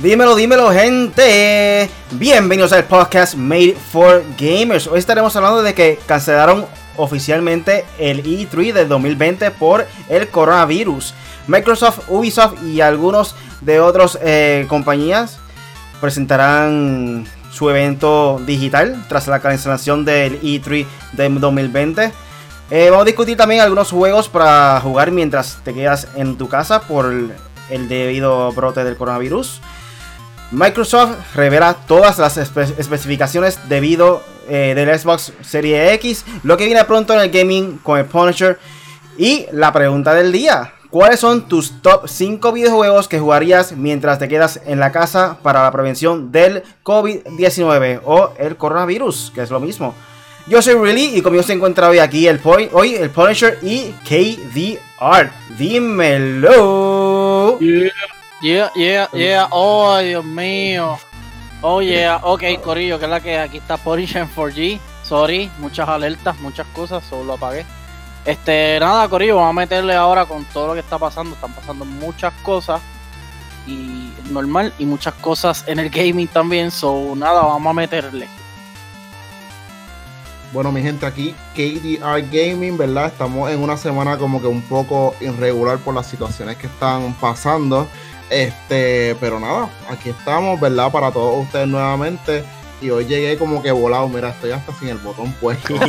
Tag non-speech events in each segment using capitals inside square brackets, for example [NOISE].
Dímelo, dímelo, gente. Bienvenidos al podcast Made for Gamers. Hoy estaremos hablando de que cancelaron oficialmente el E3 del 2020 por el coronavirus. Microsoft, Ubisoft y algunos de otras eh, compañías presentarán su evento digital tras la cancelación del E3 del 2020. Eh, vamos a discutir también algunos juegos para jugar mientras te quedas en tu casa por el debido brote del coronavirus. Microsoft revela todas las especificaciones debido eh, del Xbox Series X, lo que viene pronto en el gaming con el Punisher y la pregunta del día. ¿Cuáles son tus top 5 videojuegos que jugarías mientras te quedas en la casa para la prevención del COVID-19 o el coronavirus, que es lo mismo? Yo soy Really y conmigo se encuentra hoy aquí el hoy el Punisher y KDR. Dímelo. Yeah, yeah. Oh, Dios mío. Oh, yeah. Ok, Corillo, que es la que aquí está Punisher en 4G. Sorry, muchas alertas, muchas cosas, solo lo apagué. Este, nada, Corillo, vamos a meterle ahora con todo lo que está pasando. Están pasando muchas cosas y normal y muchas cosas en el gaming también. So, nada, vamos a meterle. Bueno, mi gente, aquí KDR Gaming, ¿verdad? Estamos en una semana como que un poco irregular por las situaciones que están pasando. Este, pero nada, aquí estamos, ¿verdad? Para todos ustedes nuevamente. Y hoy llegué como que volado, mira, estoy hasta sin el botón puesto. [LAUGHS]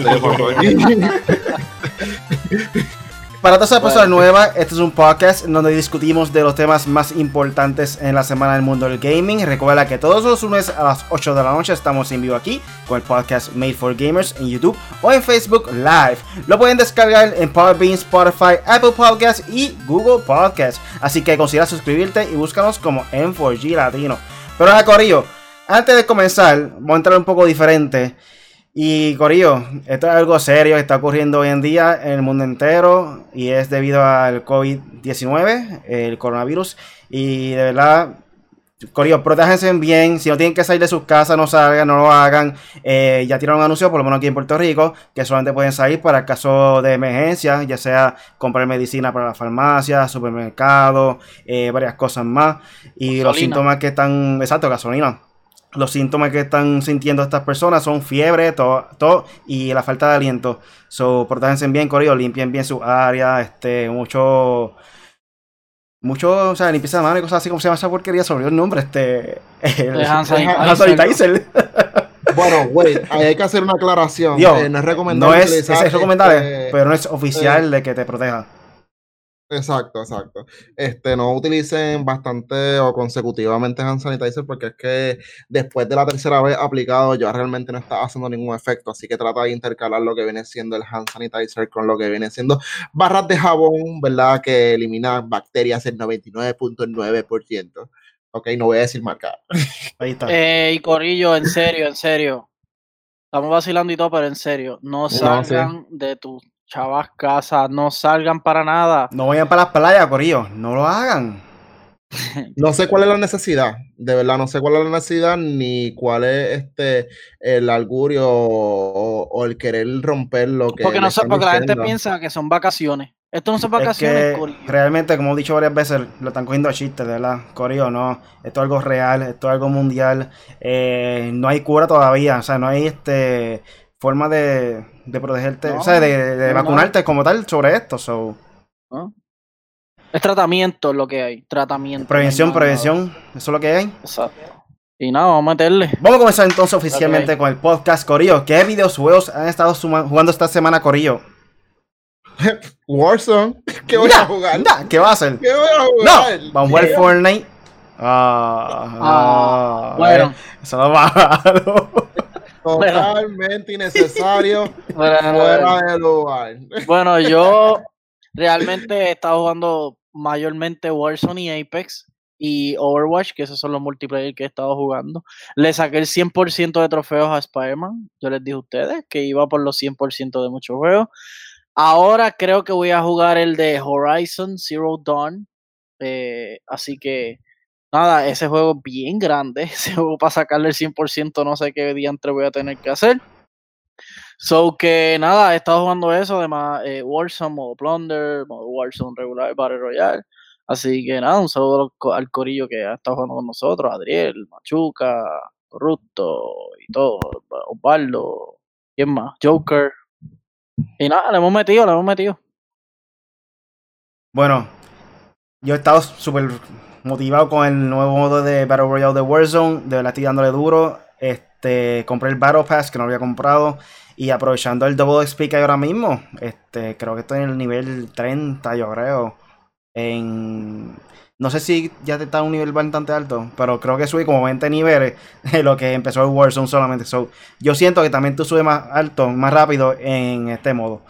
[LAUGHS] Para todas las personas nuevas, este es un podcast donde discutimos de los temas más importantes en la semana del mundo del gaming. Recuerda que todos los lunes a las 8 de la noche estamos en vivo aquí con el podcast Made for Gamers en YouTube o en Facebook Live. Lo pueden descargar en Podbean, Spotify, Apple Podcasts y Google Podcasts. Así que considera suscribirte y búscanos como M4G Latino. Pero ahora, Corillo, antes de comenzar, voy a entrar un poco diferente. Y Corillo, esto es algo serio que está ocurriendo hoy en día en el mundo entero y es debido al COVID-19, el coronavirus. Y de verdad, Corillo, protéjense bien. Si no tienen que salir de sus casas, no salgan, no lo hagan. Eh, ya tiraron un anuncio, por lo menos aquí en Puerto Rico, que solamente pueden salir para caso de emergencia, ya sea comprar medicina para la farmacia, supermercado, eh, varias cosas más. Y los síntomas que están, exacto, gasolina los síntomas que están sintiendo estas personas son fiebre, todo, y la falta de aliento. So, protéjense bien, corrido, limpien bien su área, este, mucho, mucho, o sea, limpieza de mano y cosas así, como se llama esa porquería, sobre el nombre, este, [LAUGHS] el, sanitizer. [LAUGHS] Bueno, güey, hay que hacer una aclaración. Eh, no es recomendable. No es, es recomendable, este, pero no es oficial eh, de que te proteja. Exacto, exacto. Este, no utilicen bastante o consecutivamente hand sanitizer porque es que después de la tercera vez aplicado ya realmente no está haciendo ningún efecto, así que trata de intercalar lo que viene siendo el hand sanitizer con lo que viene siendo barras de jabón, ¿verdad? Que eliminan bacterias el 99.9%. Ok, no voy a decir marca. Ahí está. Eh, y Corillo, en serio, en serio. Estamos vacilando y todo, pero en serio, no salgan de tu chavas casas, no salgan para nada. No vayan para las playas, Corillo, no lo hagan. [LAUGHS] No sé cuál es la necesidad, de verdad, no sé cuál es la necesidad ni cuál es este el augurio o, el querer romper lo que. Porque no sé, porque la gente piensa que son vacaciones. Esto no son vacaciones, Realmente, como he dicho varias veces, lo están cogiendo a chistes, de verdad. Corillo, no. Esto es algo real, esto es algo mundial. Eh, no hay cura todavía, o sea, no hay este forma de, de protegerte, o sea, de, vacunarte como tal sobre esto. So. Es tratamiento lo que hay, tratamiento. Prevención, prevención, eso es lo que hay. Exacto. Y nada, vamos a meterle. Vamos a comenzar entonces oficialmente con el podcast Corillo. ¿Qué videojuegos han estado jugando esta semana Corillo? [LAUGHS] Warzone. [LAUGHS] ¿Qué voy a jugar? ¿Qué va a hacer? ¿Qué voy a jugar? No, vamos a jugar Fortnite. Ah, ah, bueno. Eso no va Totalmente innecesario. [LAUGHS] fuera de lugar. [LAUGHS] Bueno, yo realmente he estado jugando mayormente Warzone y Apex y Overwatch, que esos son los multiplayer que he estado jugando. Le saqué el 100% de trofeos a Spider-Man. Yo les dije a ustedes que iba por los 100% de muchos juegos. Ahora creo que voy a jugar el de Horizon Zero Dawn. Eh, así que nada, ese juego es bien grande. [LAUGHS] Ese juego para sacarle el 100% no sé qué diantre voy a tener que hacer. So que nada, he estado jugando eso, además eh, Warzone, modo Plunder, modo Warzone regular, Battle Royale. Así que nada, un saludo al corillo que ha estado jugando con nosotros, Adriel, Machuca, Corrupto y todo, Osvaldo, ¿quién más? Joker. Y nada, le hemos metido, le hemos metido. Bueno, yo he estado súper motivado con el nuevo modo de Battle Royale de Warzone. De verdad estoy dándole duro. Este, compré el Battle Pass que no había comprado. Y aprovechando el Double XP ahora mismo. Este, creo que estoy en el nivel 30, yo creo. En. No sé si ya está en un nivel bastante alto, pero creo que subí como 20 niveles de lo que empezó el Warzone solamente. So, yo siento que también tú subes más alto, más rápido en este modo.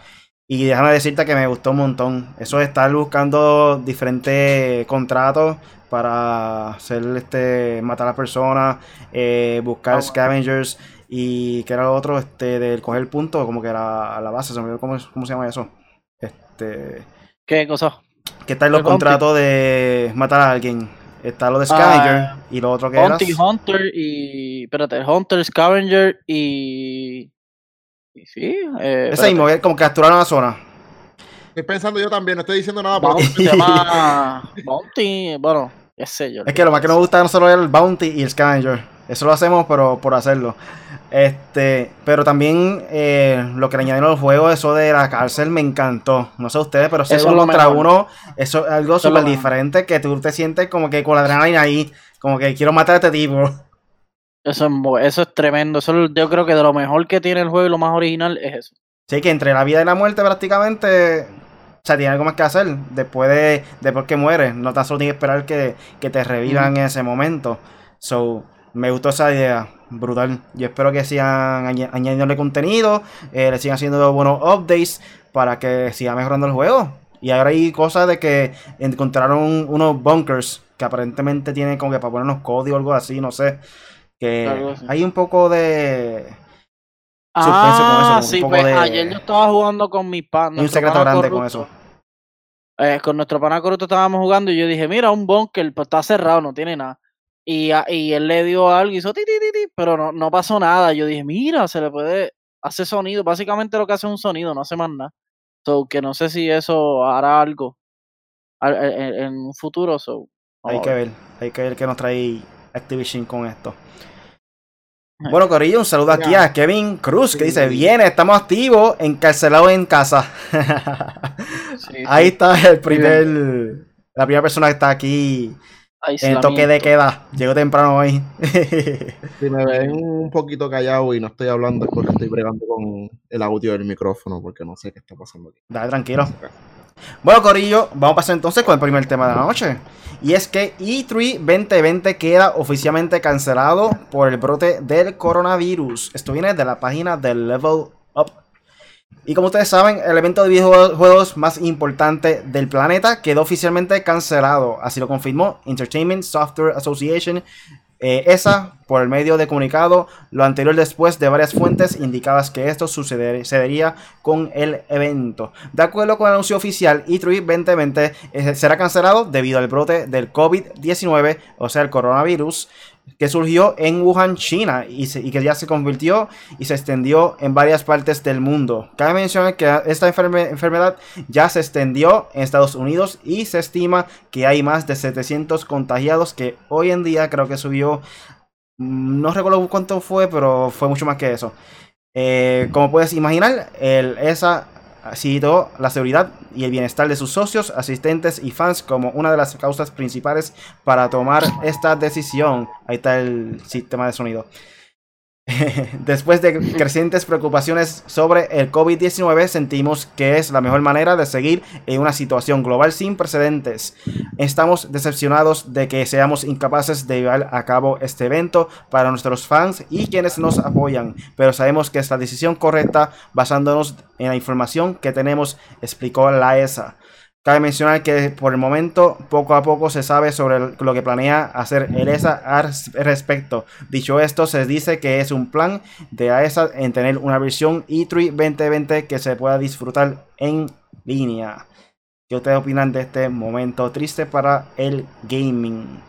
Y déjame decirte que me gustó un montón. Eso de estar buscando diferentes contratos para hacer este matar a las personas, eh, buscar Ah, scavengers y que era lo otro, este, del coger puntos, como que era a la base, se me olvidó cómo, cómo se llama eso. Este, ¿Qué cosa? que está en los contratos de matar a alguien. Está lo de Scavenger Ah, y lo otro que. Bounty Hunter y. Espérate, Hunter, Scavenger y. y sí. Eh, Ese mismo, que como capturar una zona. Estoy pensando yo también, no estoy diciendo nada, Bounty se [LAUGHS] llama. Bounty. Bueno, qué sé yo. Es que lo más que nos gusta a nosotros es el Bounty y el Scavenger. Eso lo hacemos, pero por hacerlo. Este, pero también eh, lo que le añadieron al juego, eso de la cárcel, me encantó. No sé ustedes, pero ser Eso es uno contra mejor. uno, eso es algo súper diferente que tú te sientes como que con la adrenalina ahí, como que quiero matar a este tipo. Eso es, eso es tremendo. Eso es- yo creo que de lo mejor que tiene el juego y lo más original es eso. Sí, que entre la vida y la muerte prácticamente, o sea, tiene algo más que hacer después de después que mueres. No tan solo tienes que esperar que, que te revivan en ese momento. So, me gustó esa idea, brutal. Yo espero que sigan añ- añadiéndole contenido, eh, le sigan haciendo buenos updates para que siga mejorando el juego. Y ahora hay cosas de que encontraron unos bunkers que aparentemente tienen como que para ponernos código o algo así, no sé. Que hay un poco de... Suspenso con eso, Ah, un sí, poco pues de- ayer yo estaba jugando con mi pan. Hay un secreto pana grande con eso. Eh, con nuestro pana corrupto estábamos jugando y yo dije, mira, un bunker, pues está cerrado, no tiene nada. Y, y él le dio algo y hizo ti, ti, ti, ti, pero no, no pasó nada. Yo dije, mira, se le puede hacer sonido. Básicamente lo que hace es un sonido, no hace más nada. So, que no sé si eso hará algo al- en, un futuro. So, Hay que ver, hay que ver qué nos trae Activision con esto. Bueno, Corillo, un saludo aquí a Kevin Cruz que dice: Viene, estamos activos, encarcelados en casa. Ahí está el primer, la primera persona que está aquí en toque de queda. Llegó temprano hoy. [LAUGHS] si me ven un poquito callado y no estoy hablando es porque estoy bregando con el audio del micrófono, porque no sé qué está pasando aquí. Dale, tranquilo. Bueno, Corillo, vamos a pasar entonces con el primer tema de la noche. Y es que E E3 2020 queda oficialmente cancelado por el brote del coronavirus. Esto viene de la página del Level Up. Y como ustedes saben, el evento de videojuegos más importante del planeta quedó oficialmente cancelado. Así lo confirmó Entertainment Software Association. Eh, esa, por el medio de comunicado, lo anterior después de varias fuentes indicadas que esto suceder- sucedería con el evento. De acuerdo con el anuncio oficial, E E3 2020 eh, será cancelado debido al brote del COVID-19, o sea, el coronavirus, que surgió en Wuhan, China, y, que ya se convirtió y se extendió en varias partes del mundo. Cabe mencionar que esta enferme- enfermedad ya se extendió en Estados Unidos y se estima que hay más de 700 contagiados, que hoy en día creo que subió, mm, no recuerdo cuánto fue, pero fue mucho más que eso. Eh, como puedes imaginar, ESA citó la seguridad y el bienestar de sus socios, asistentes y fans como una de las causas principales para tomar esta decisión. Ahí está el sistema de sonido. [LAUGHS] Después de crecientes preocupaciones sobre el COVID-19, sentimos que es la mejor manera de seguir en una situación global sin precedentes. Estamos decepcionados de que seamos incapaces de llevar a cabo este evento para nuestros fans y quienes nos apoyan, pero sabemos que es la decisión correcta basándonos en la información que tenemos, explicó la ESA. Cabe mencionar que por el momento poco a poco se sabe sobre lo que planea hacer el ESA al respecto. Dicho esto, se dice que es un plan de AESA en tener una versión E E3 2020 que se pueda disfrutar en línea. ¿Qué ustedes opinan de este momento triste para el gaming?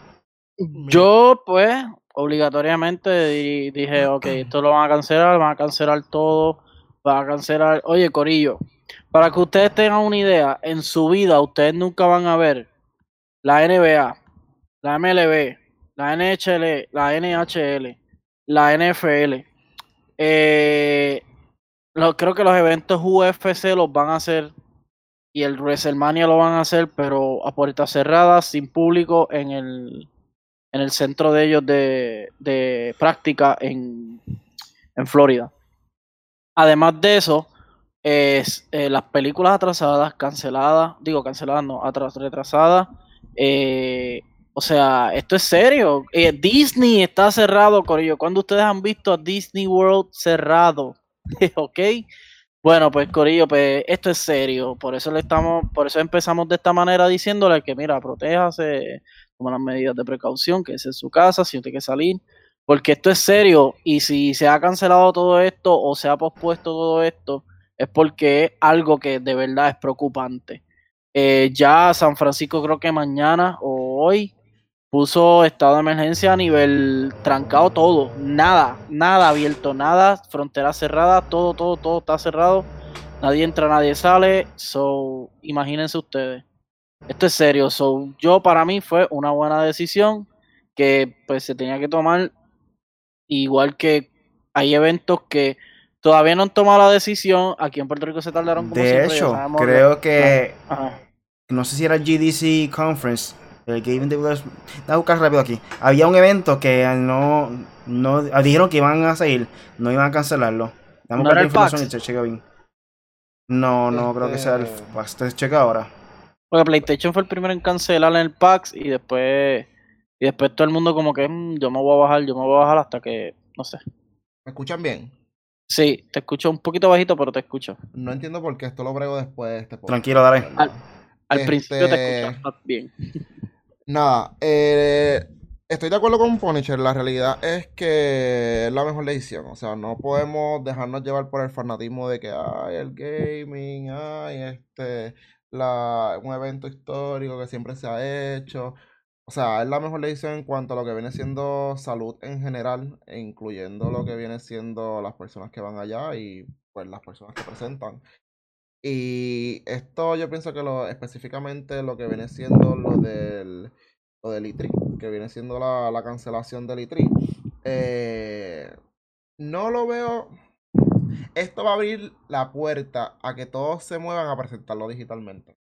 Yo, pues, obligatoriamente di- dije, ok, esto lo van a cancelar, van a cancelar todo, van a cancelar. Oye, Corillo, para que ustedes tengan una idea, en su vida ustedes nunca van a ver la NBA, la MLB, la NHL, la NHL, la NFL. Eh, creo que los eventos UFC los van a hacer y el WrestleMania lo van a hacer, pero a puertas cerradas, sin público, en el, en el centro de ellos de, de práctica en, en Florida. Además de eso, es, eh, las películas atrasadas, canceladas, digo canceladas, no, atras, retrasadas. Eh, o sea, esto es serio. Eh, Disney está cerrado, Corillo. ¿Cuándo ustedes han visto a Disney World cerrado? [LAUGHS] ¿Ok? Bueno, pues Corillo, pues esto es serio. Por eso le estamos, por eso empezamos de esta manera diciéndole que mira, protéjase, toma las medidas de precaución, que es en su casa, si usted quiere salir. Porque esto es serio. Y si se ha cancelado todo esto o se ha pospuesto todo esto, es porque es algo que de verdad es preocupante. Eh, ya San Francisco creo que mañana o hoy puso estado de emergencia a nivel trancado todo, nada, nada abierto, nada, frontera cerrada, todo, todo, todo está cerrado, nadie entra, nadie sale, so imagínense ustedes. Esto es serio, so yo para mí fue una buena decisión que pues se tenía que tomar. Igual que hay eventos que todavía no han tomado la decisión, aquí en Puerto Rico se tardaron como De siempre, hecho, creo que- que Ajá. no sé si era GDC Conference, el Gaming Developers, voy a buscar rápido aquí. Había un evento que no, no dijeron que iban a seguir, no iban a cancelarlo. Dame ¿No era el información y PAX? se checa bien. No, no creo que sea el Este- PAX, te checa ahora. Porque PlayStation fue el primero en cancelar en el PAX y después y después todo el mundo como que "Mm, yo me voy a bajar, yo me voy a bajar hasta que no sé. ¿Me escuchan bien? Sí, te escucho un poquito bajito, pero te escucho. No entiendo por qué esto lo brego después de este podcast. Tranquilo, dale. Al, al Este- principio te escuchas bien. [LAUGHS] Nada, eh, estoy de acuerdo con Punisher. La realidad es que es la mejor decisión. O sea, no podemos dejarnos llevar por el fanatismo de que ay, el gaming, ay, este, la, un evento histórico que siempre se ha hecho. O sea, es la mejor decisión en cuanto a lo que viene siendo salud en general, e incluyendo lo que viene siendo las personas que van allá y pues las personas que presentan. Y esto yo pienso que lo específicamente lo que viene siendo lo del lo del E3, que viene siendo la, la cancelación del E3. eh, no lo veo. Esto va a abrir la puerta a que todos se muevan a presentarlo digitalmente.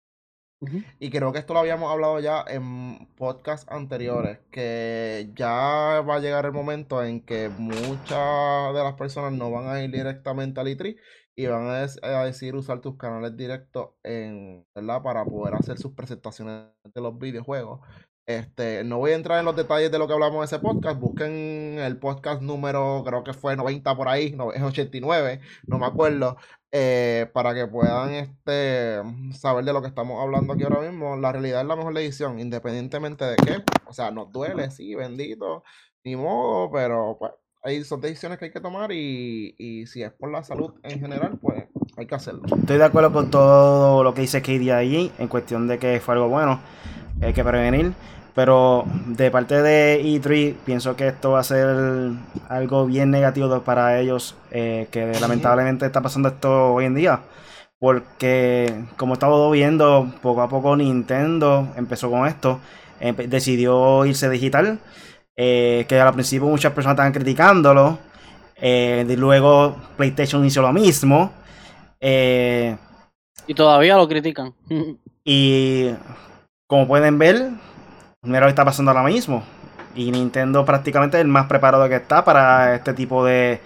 Y creo que esto lo habíamos hablado ya en podcasts anteriores, que ya va a llegar el momento en que muchas de las personas no van a ir directamente al E3 y van a, a decidir usar tus canales directos en, ¿verdad? para poder hacer sus presentaciones de los videojuegos. Este, no voy a entrar en los detalles de lo que hablamos en ese podcast. Busquen el podcast número, creo que fue 90 por ahí, no, es 89, no me acuerdo eh, para que puedan este, saber de lo que estamos hablando aquí ahora mismo. La realidad es la mejor decisión, independientemente de qué. O sea, nos duele, sí, bendito, ni modo, pero pues hay, son decisiones que hay que tomar y, y si es por la salud en general, pues hay que hacerlo. Estoy de acuerdo con todo lo que dice Katie ahí, en cuestión de que fue algo bueno, hay que prevenir. Pero de parte de E3, pienso que esto va a ser algo bien negativo para ellos, eh, que lamentablemente está pasando esto hoy en día. Porque, como estamos viendo, poco a poco Nintendo empezó con esto, decidió irse digital, eh, que al principio muchas personas estaban criticándolo. eh, luego PlayStation hizo lo mismo. eh, Y todavía lo critican. [LAUGHS] y como pueden ver, mira lo que está pasando ahora mismo. Y Nintendo prácticamente es el más preparado que está para este tipo de,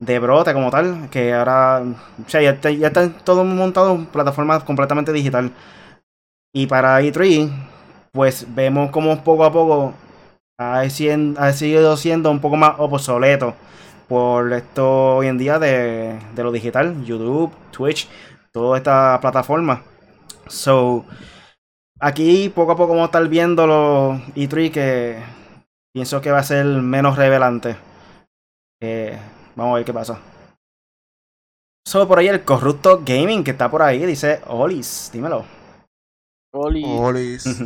de brote como tal. Que ahora, o sea, ya, está- ya están todo montado en plataformas completamente digital. Y para E3, pues vemos como poco a poco ha, ha sido siendo un poco más obsoleto por esto hoy en día de, de lo digital, YouTube, Twitch, toda esta plataforma. So, aquí poco a poco vamos a estar viendo los E3 que pienso que va a ser menos revelante. Eh, vamos a ver qué pasa. So, por ahí el corrupto gaming que está por ahí dice, Olis, dímelo. Oli. Olis. [LAUGHS]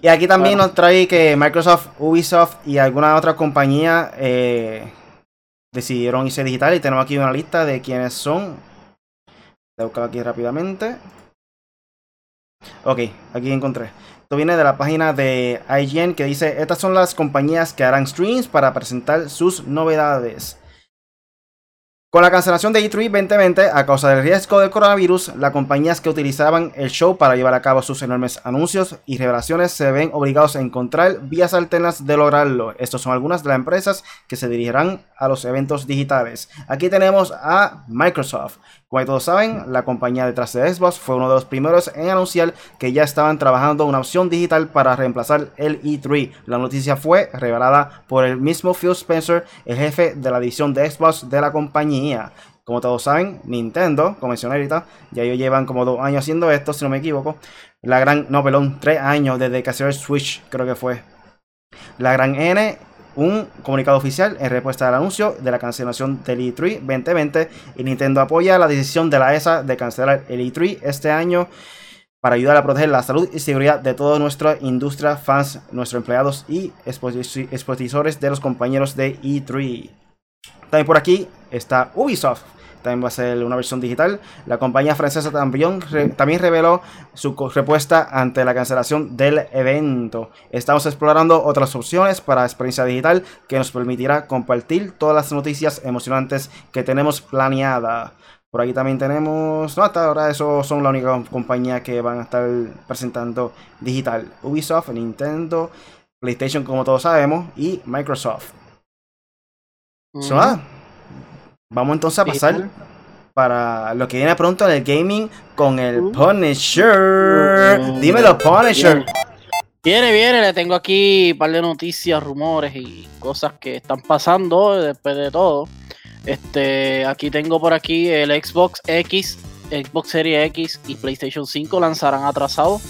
Y aquí también Bueno. nos trae que Microsoft, Ubisoft y alguna otra compañía eh, decidieron irse digital y tenemos aquí una lista de quiénes son. Voy a buscar aquí rápidamente. Ok, aquí encontré. Esto viene de la página de IGN que dice, estas son las compañías que harán streams para presentar sus novedades. Con la cancelación de E3 2020 a causa del riesgo del coronavirus, las compañías que utilizaban el show para llevar a cabo sus enormes anuncios y revelaciones se ven obligados a encontrar vías alternas de lograrlo. Estas son algunas de las empresas que se dirigirán a los eventos digitales. Aquí tenemos a Microsoft. Como todos saben, la compañía detrás de Xbox fue uno de los primeros en anunciar que ya estaban trabajando una opción digital para reemplazar el E3. La noticia fue revelada por el mismo Phil Spencer, el jefe de la edición de Xbox de la compañía. Como todos saben, Nintendo, como mencioné ahorita, ya ellos llevan como dos años haciendo esto, si no me equivoco. La gran, no, perdón, tres años desde que el Switch, creo que fue. La gran N un comunicado oficial en respuesta al anuncio de la cancelación del E3 2020 y Nintendo apoya la decisión de la ESA de cancelar el E3 este año para ayudar a proteger la salud y seguridad de toda nuestra industria, fans, nuestros empleados y expositores de los compañeros de E3. También por aquí está Ubisoft también va a ser una versión digital. La compañía francesa también, también reveló su respuesta ante la cancelación del evento. Estamos explorando otras opciones para experiencia digital que nos permitirá compartir todas las noticias emocionantes que tenemos planeada. Por aquí también tenemos. No, hasta ahora eso son la única compañía que van a estar presentando digital. Ubisoft, Nintendo, PlayStation, como todos sabemos, y Microsoft. Vamos entonces a pasar para lo que viene pronto en el gaming con el uh. Punisher. Uh. Dímelo, Punisher. Viene, viene, le tengo aquí un par de noticias, rumores y cosas que están pasando después de todo. Este, aquí tengo por aquí el Xbox X, Xbox Series X y PlayStation 5 lanzarán atrasado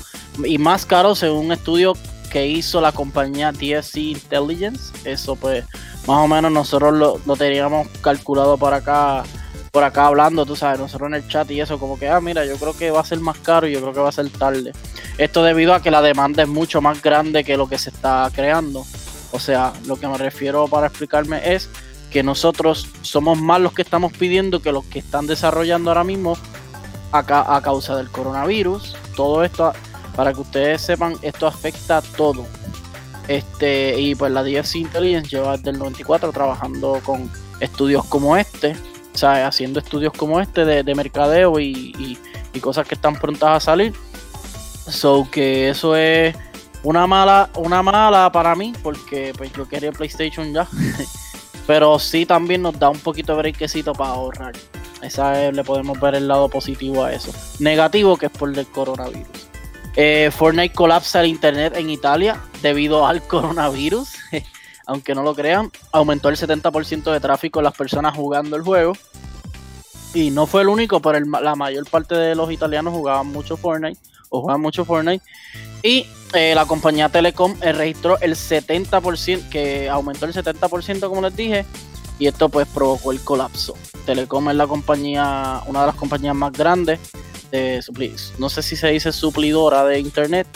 y más caro según un estudio que hizo la compañía DSC Intelligence. Eso pues más o menos nosotros lo, teníamos calculado por acá, por acá hablando, tú sabes, nosotros en el chat y eso, como que, ah, mira, yo creo que va a ser más caro y yo creo que va a ser tarde. Esto debido a que la demanda es mucho más grande que lo que se está creando. O sea, lo que me refiero para explicarme es que nosotros somos más los que estamos pidiendo que los que están desarrollando ahora mismo acá a causa del coronavirus. Todo esto, para que ustedes sepan, esto afecta a todo. Este, y pues la DFC Intelligence lleva desde el 94 trabajando con estudios como este, o sea, haciendo estudios como este de, mercadeo y, cosas que están prontas a salir. So que eso es una mala, una mala para mí, porque pues yo quería PlayStation ya. [LAUGHS] Pero sí también nos da un poquito de brequecito para ahorrar. Esa le podemos ver el lado positivo a eso. Negativo que es por el coronavirus. Eh, Fortnite colapsa el internet en Italia debido al coronavirus. [LAUGHS] Aunque no lo crean, aumentó el 70% de tráfico en las personas jugando el juego. Y no fue el único, pero la mayor parte de los italianos jugaban mucho Fortnite o juegan mucho Fortnite. Y eh, la compañía Telecom eh, registró el 70%, que aumentó el 70%, como les dije. Y esto pues provocó el colapso. Telecom es la compañía, una de las compañías más grandes no sé si se dice suplidora de internet,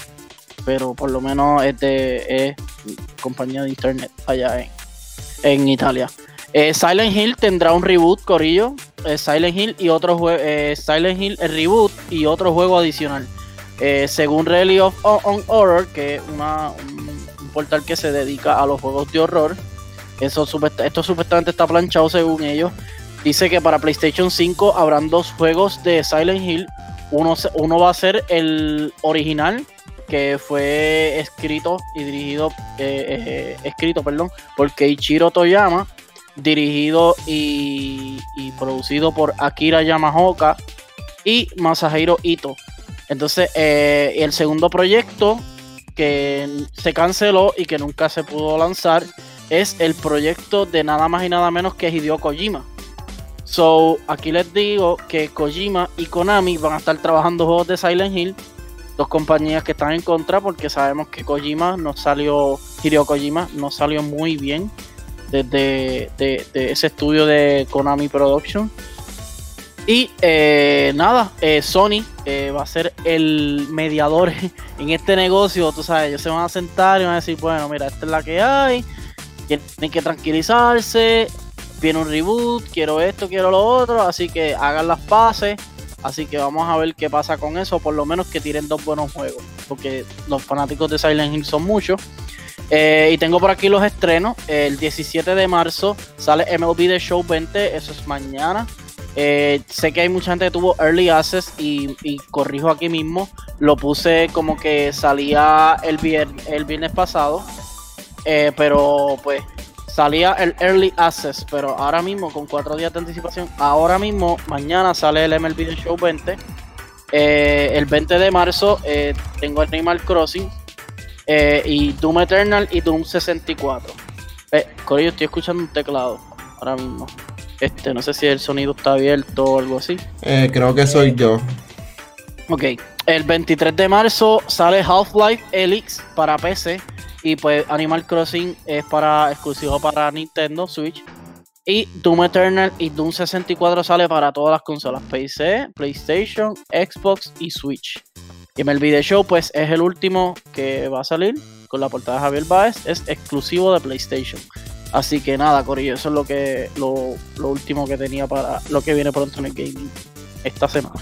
pero por lo menos es de compañía de internet allá en, en Italia. Eh, Silent Hill tendrá un reboot, Corillo. Eh, Silent Hill y otro juego. Eh, Silent Hill, el reboot y otro juego adicional. según Rally of on Horror, que es un, portal que se dedica a los juegos de horror. Eso, esto supuestamente está planchado según ellos. Dice que para PlayStation 5 habrán dos juegos de Silent Hill. Uno, uno va a ser el original, que fue escrito y dirigido, eh, eh, escrito, perdón, por Keiichiro Toyama, dirigido y, producido por Akira Yamaoka y Masahiro Ito. Entonces, eh, el segundo proyecto que se canceló y que nunca se pudo lanzar es el proyecto de nada más y nada menos que Hideo Kojima. So, aquí les digo que Kojima y Konami van a estar trabajando juegos de Silent Hill. Dos compañías que están en contra porque sabemos que Kojima no salió, Hideo Kojima no salió muy bien desde de, ese estudio de Konami Production. Y eh, nada, eh, Sony eh, va a ser el mediador [LAUGHS] en este negocio. Tú sabes, ellos se van a sentar y van a decir, bueno, mira, esta es la que hay. Tienen que tranquilizarse viene un reboot, quiero esto, quiero lo otro, así que hagan las paces Así que vamos a ver qué pasa con eso. Por lo menos que tiren dos buenos juegos. Porque los fanáticos de Silent Hill son muchos. Eh, y tengo por aquí los estrenos. El 17 de marzo sale MLB The Show 20. Eso es mañana. Eh, sé que hay mucha gente que tuvo Early Access y, y corrijo aquí mismo. Lo puse como que salía el, vier- el viernes pasado. Eh, pero pues salía el Early Access. Pero ahora mismo, con cuatro días de anticipación, ahora mismo, mañana sale el MLB The Show 20. Eh, el 20 de marzo eh, tengo Animal Crossing eh, y Doom Eternal y Doom 64. Eh, Corillo, estoy escuchando un teclado ahora mismo. Este, no sé si el sonido está abierto o algo así. Eh, creo que soy yo. Ok, el 23 de marzo sale Half-Life Elix para PC y pues Animal Crossing es para exclusivo para Nintendo Switch y Doom Eternal y Doom 64 sale para todas las consolas PC, PlayStation, Xbox y Switch. Y el video show pues es el último que va a salir con la portada de Javier Baez, es exclusivo de PlayStation. Así que nada, Corillo, eso es lo que lo, lo último que tenía para lo que viene pronto en el gaming esta semana.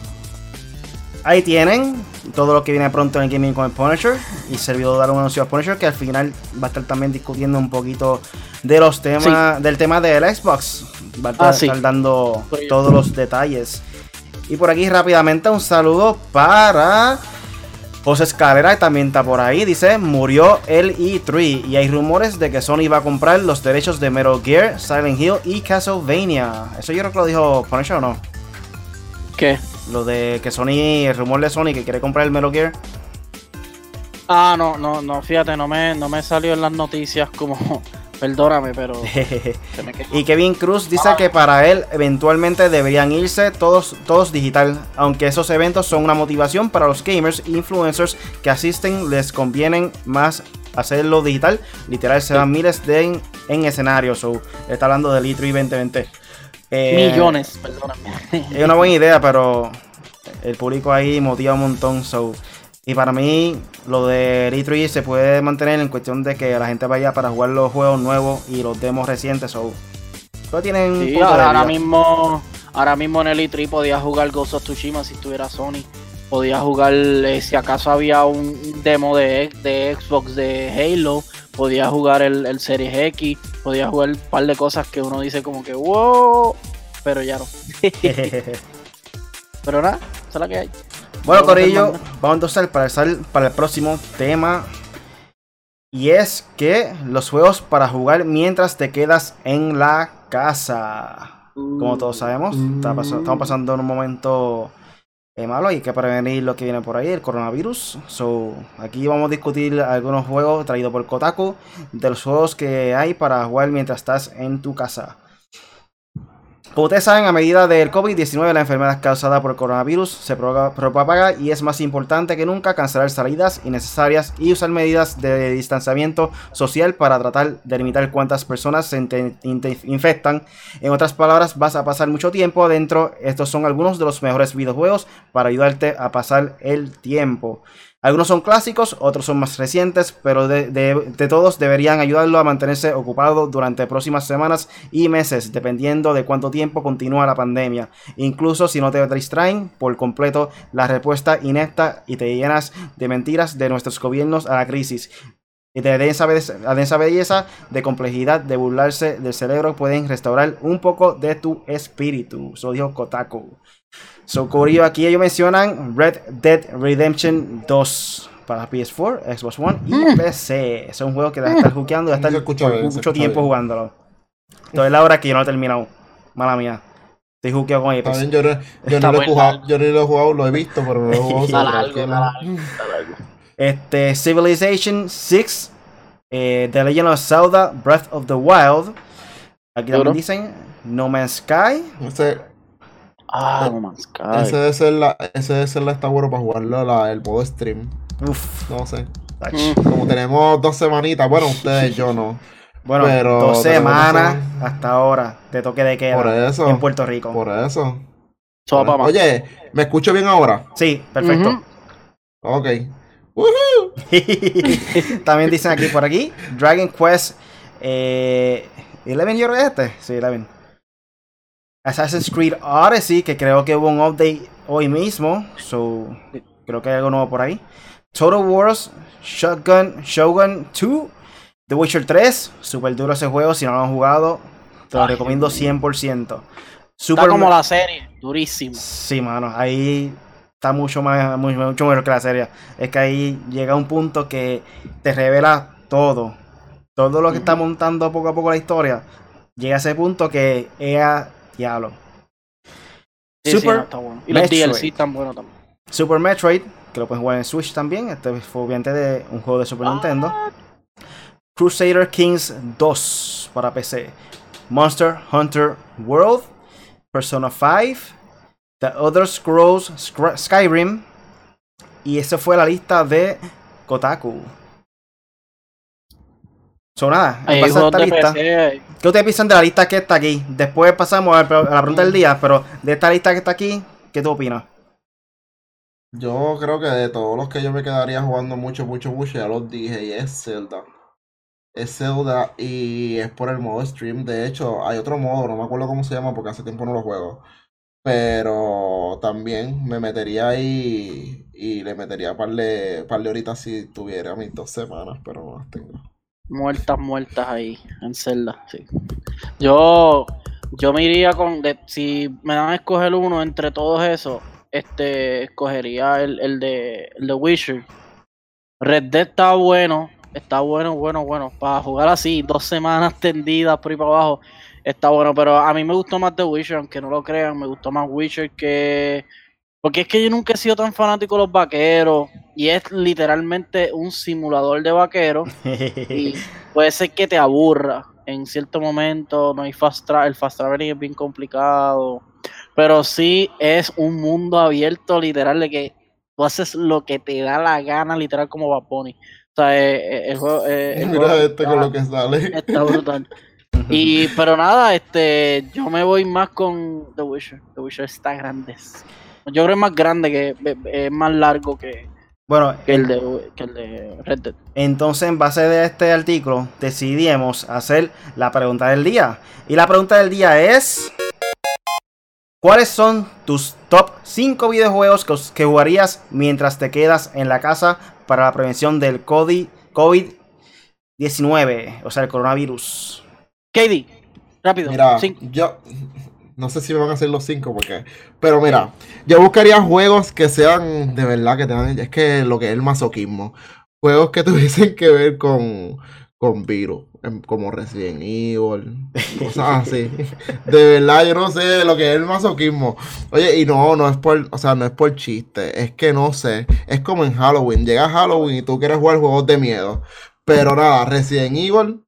Ahí tienen todo lo que viene pronto en el gaming con el Punisher. Y se olvidó dar un anuncio a Punisher que al final va a estar también discutiendo un poquito de los temas, del tema del Xbox. Va a estar, Ah, sí. estar dando todos los detalles. Y por aquí rápidamente un saludo para José Escalera, que también está por ahí. Dice, murió el E3 y hay rumores de que Sony va a comprar los derechos de Metal Gear, Silent Hill y Castlevania. Eso yo creo que lo dijo Punisher o no. ¿Qué? Lo de que Sony, el rumor de Sony que quiere comprar el Metal Gear. Ah, no, no, no, fíjate, no me, no me salió en las noticias como, [LAUGHS] perdóname, pero [LAUGHS] se me quedó. y Kevin Cruz dice que para él eventualmente deberían irse todos, todos digital, aunque esos eventos son una motivación para los gamers e influencers que asisten, les convienen más hacerlo digital. Literal, se dan miles de en, en escenarios. So, está hablando del E3 2020. Eh, Millones, perdóname. Es una buena idea, pero el público ahí motiva un montón. So. Y para mí, lo de E3 se puede mantener en cuestión de que la gente vaya para jugar los juegos nuevos y los demos recientes. So. Pero tienen Sí, ahora, mismo, ahora mismo en el E3 podías jugar Ghost of Tsushima si estuviera Sony. Podías jugar, eh, si acaso había un demo de, de Xbox de Halo, podías jugar el, el Series X, podías jugar un par de cosas que uno dice como que wow, pero ya no. [LAUGHS] Pero nada, esa es la que hay. bueno, Vamos a Corillo, vamos entonces para pasar para el próximo tema. Y es que los juegos para jugar mientras te quedas en la casa. Como todos sabemos, estamos pasando en un momento eh, malo hay que prevenir lo que viene por ahí, el coronavirus. So, aquí vamos a discutir algunos juegos traídos por Kotaku de los juegos que hay para jugar mientras estás en tu casa. Como ustedes saben, a medida del COVID-19, la enfermedad causada por el coronavirus se propaga, y es más importante que nunca cancelar salidas innecesarias y usar medidas de distanciamiento social para tratar de limitar cuántas personas se infectan. En otras palabras, vas a pasar mucho tiempo adentro. Estos son algunos de los mejores videojuegos para ayudarte a pasar el tiempo. Algunos son clásicos, otros son más recientes, pero de, todos deberían ayudarlo a mantenerse ocupado durante próximas semanas y meses, dependiendo de cuánto tiempo continúa la pandemia. Incluso si no te distraen por completo la respuesta inepta y te llenas de mentiras de nuestros gobiernos a la crisis. Y be- la densa belleza de complejidad de burlarse del cerebro pueden restaurar un poco de tu espíritu. Eso dijo Kotaku. So, Corillo, aquí ellos mencionan Red Dead Redemption 2 para PS4, Xbox One y PC. Es un juego que debe estar jukeando y debe estar bien, mucho tiempo bien. jugándolo. Entonces es la hora que yo no he terminado. Mala mía. Estoy jukeado con Apex. También yo, no- yo no lo he jugado, yo ni lo he jugado, lo he visto, pero no lo he [LAUGHS] jugado. Este, Civilization 6, eh, The Legend of Zelda, Breath of the Wild. Aquí también dicen No Man's Sky. Ese, Ah, no man's Sky. ese debe ser la, ese debe ser la está bueno para jugarlo la, el modo stream. Uf, No sé. Mm. Como tenemos dos semanitas, bueno, [LAUGHS] ustedes, yo no. Bueno, Pero dos semanas hasta ahora de toque de queda Por eso. en Puerto Rico. Por eso. Oye, ¿me escucho bien ahora? Sí, perfecto. Ujú. Ok. [LAUGHS] También dicen aquí por aquí Dragon Quest eh, 11 yo creo que es este. Sí, 11. Assassin's Creed Odyssey, que creo que hubo un update hoy mismo. So, creo que hay algo nuevo por ahí. Total Wars, Shotgun, Shogun 2, The Witcher 3. Super duro ese juego, si no lo han jugado, te lo Ay, recomiendo Dios 100%. Está como la serie, durísimo. Sí, mano, ahí está mucho más, mucho, mucho mejor que la serie. Es que ahí llega un punto que te revela todo. Todo lo que está montando poco a poco la historia. Llega a ese punto que es diablo. Sí, sí, Super no, está bueno. Y los Metroid. DLC están buenos también. Super Metroid, que lo puedes jugar en Switch también. Este fue obviamente de un juego de Super Nintendo. Crusader Kings 2 para PC. Monster Hunter World. Persona 5. The Other Scrolls Skyrim. Y esa fue la lista de Kotaku. So nada, en Hay base a juegos esta lista. PC. ¿Qué ustedes piensan de la lista que está aquí? Después pasamos a la a la pregunta del día, pero de esta lista que está aquí, ¿qué tú opinas? Yo creo que de todos los que yo me quedaría jugando mucho, mucho, mucho, ya los dije, y es Zelda. Es Zelda y es por el modo stream. De hecho, hay otro modo, no me acuerdo cómo se llama porque hace tiempo no lo juego. Pero también me metería ahí y le metería par de, par de si tuviera mis dos semanas, pero no las tengo. Muertas, muertas ahí, en Zelda, sí. Yo, yo me iría con, de- si me dan a escoger uno entre todos esos, este, escogería el, el de, el de Witcher. Red Dead está bueno, está bueno, bueno, bueno, para jugar así, dos semanas [LAUGHS] tendidas por ahí para abajo, está bueno, pero a mí me gustó más The Witcher, aunque no lo crean, me gustó más Witcher que... Porque es que yo nunca he sido tan fanático de los vaqueros, y es literalmente un simulador de vaqueros [LAUGHS] y puede ser que te aburra en cierto momento, no hay fast travel, el fast traveling es bien complicado, pero sí es un mundo abierto literal de que tú haces lo que te da la gana literal como Bad Bunny. O sea, eh, eh, el juego, eh, el Mira juego este con está- lo que sale. está brutal. Y pero nada, este yo me voy más con The Witcher. The Witcher está grande. Yo creo que es más grande que es más largo que, Bueno, que el de que el de Red Dead. Entonces, en base de este artículo, decidimos hacer la pregunta del día. Y la pregunta del día es: ¿Cuáles son tus top 5 videojuegos que, jugarías mientras te quedas en la casa para la prevención del COVID- COVID-19? O sea, el coronavirus. KD, rápido. Mira, cinco. yo no sé si me van a hacer los cinco porque, pero mira, yo buscaría juegos que sean de verdad que tengan, es que lo que es el masoquismo, juegos que [LAUGHS] tuviesen que ver con con virus, em, como Resident Evil, cosas así. [LAUGHS] De verdad, yo no sé lo que es el masoquismo. Oye, y no, no es por, o sea, no es por chiste, es que no sé, es como en Halloween, llega Halloween y tú quieres jugar juegos de miedo. Pero nada, Resident Evil,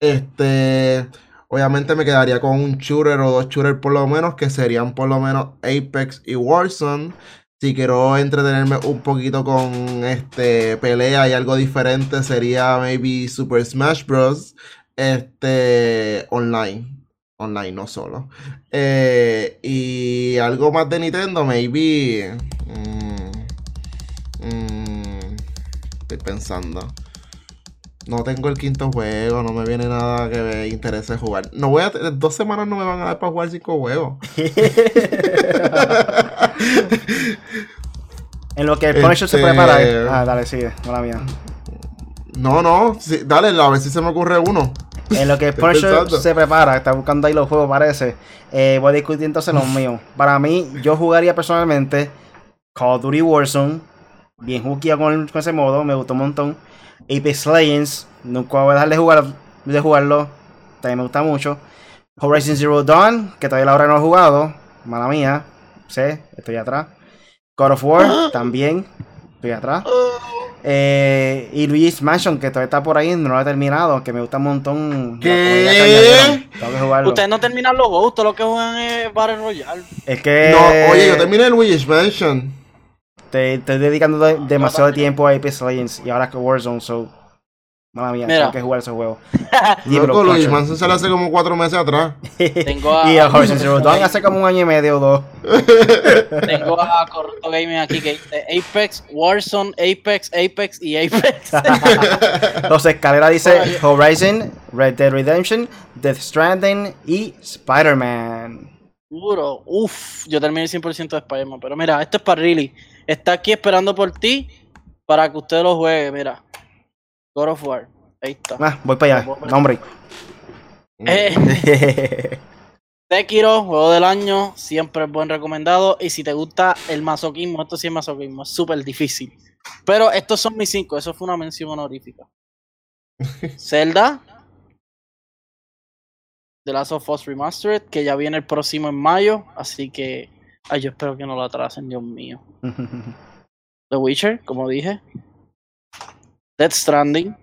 este, obviamente me quedaría con un shooter o dos shooters por lo menos, que serían por lo menos Apex y Warzone. Si quiero entretenerme un poquito con este pelea y algo diferente, sería maybe Super Smash Bros. Este online. Online, no solo. Eh, y algo más de Nintendo, maybe. mm, mm, estoy pensando. No tengo el quinto juego, no me viene nada que me interese jugar. No voy a dos semanas no me van a dar para jugar cinco juegos. [LAUGHS] En lo que el Punisher se prepara. Este- Ah, dale, sigue, mala mía. No, no, sí, dale, a ver si se me ocurre uno. En lo que el Punisher se prepara, está buscando ahí los juegos, parece. eh, voy a discutir entonces los [LAUGHS] míos. Para mí, yo jugaría personalmente Call of Duty Warzone. Bien hookeado con, con ese modo, me gustó un montón. Apex Legends, nunca voy a dejar de, jugar, de jugarlo. También me gusta mucho. Horizon Zero Dawn, que todavía la hora no he jugado. Mala mía, sé, estoy atrás. God of War, [GASPS] también, estoy atrás. Eh, y Luigi's Mansion, que todavía está por ahí, no lo he terminado, que me gusta un montón. ¿Qué? Tengo que jugarlo. Ustedes no terminan los juegos, ustedes lo que juegan es Battle Royale. Es que No, oye, yo terminé el Luigi's Mansion. Te estoy dedicando de- demasiado tiempo a Apex Legends y ahora que Warzone, so. Mala mía, Mira. tengo que jugar ese juego. Dímelo, [LAUGHS] Loco, Punisher. Mansion se hace como cuatro meses atrás. [LAUGHS] Tengo a, y a Horizon Zero Dawn hace como un año y medio o dos. tengo a Corrupto Gaming aquí que dice Apex, Warzone, Apex, Apex y Apex. [LAUGHS] Los escalera dice Horizon, Red Dead Redemption, Death Stranding y Spider-Man. Seguro. Uf, yo terminé el 100% de Spider-Man. Pero mira, esto es para Riley. Está aquí esperando por ti para que usted lo juegue. Mira. God of War. Ahí está. Ah, voy para allá. No, hombre. Eh, Sekiro, juego del año, siempre es buen recomendado. Y si te gusta el masoquismo, esto sí es masoquismo, es súper difícil. Pero estos son mis cinco, eso fue una mención honorífica. [LAUGHS] Zelda, The Last of Us Remastered, que ya viene el próximo en mayo, así que. Ay, yo espero que no lo atrasen, Dios mío. [LAUGHS] The Witcher, como dije. Dead Stranding.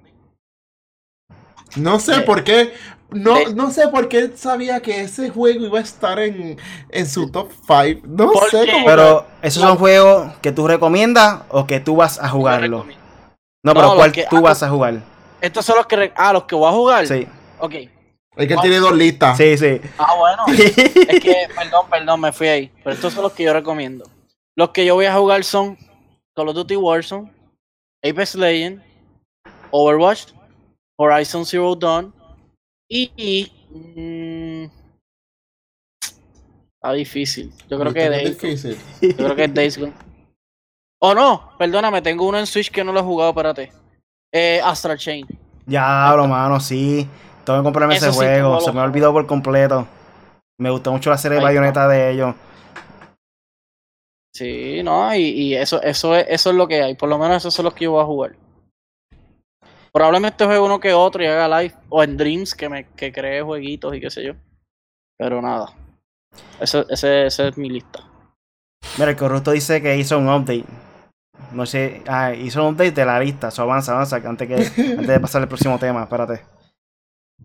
No sé Eh, por qué. No, eh. no sé por qué sabía que ese juego iba a estar en, en su top 5. No ¿Por sé cómo. Pero, ¿esos son juegos que tú recomiendas o que tú vas a jugarlo? No, pero ¿cuál que- tú ah, vas a jugar? Estos son los que. Ah, los que voy a jugar. Sí, Ok. Es que él tiene dos listas. sí, sí. Ah, bueno. [LAUGHS] Es que, perdón, perdón, me fui ahí. Pero estos son los que yo recomiendo. Los que yo voy a jugar son Call of Duty Warzone, Apex Legends, Overwatch, Horizon Zero Dawn y. mm, está difícil. Yo creo que es Days, difícil. yo creo que es Days Gone. Oh no, perdóname, tengo uno en Switch que no lo he jugado, espérate. Eh, Astral Chain. Ya, lo mano, sí. Tengo que comprarme Eso ese sí, juego. Se me olvidó por completo. Me gustó mucho la serie de bayoneta de ellos. Sí, no, y, y eso, eso, es, eso es lo que hay. Por lo menos esos son los que yo voy a jugar. Probablemente juegue uno que otro y haga live. O en Dreams, que me que cree jueguitos y qué sé yo. Pero nada. Ese, ese, ese es mi lista. Mira, el corrupto dice que hizo un update. No sé, ah, hizo un update de la lista. So, avanza, avanza, antes, que, antes de pasar al próximo tema. Espérate.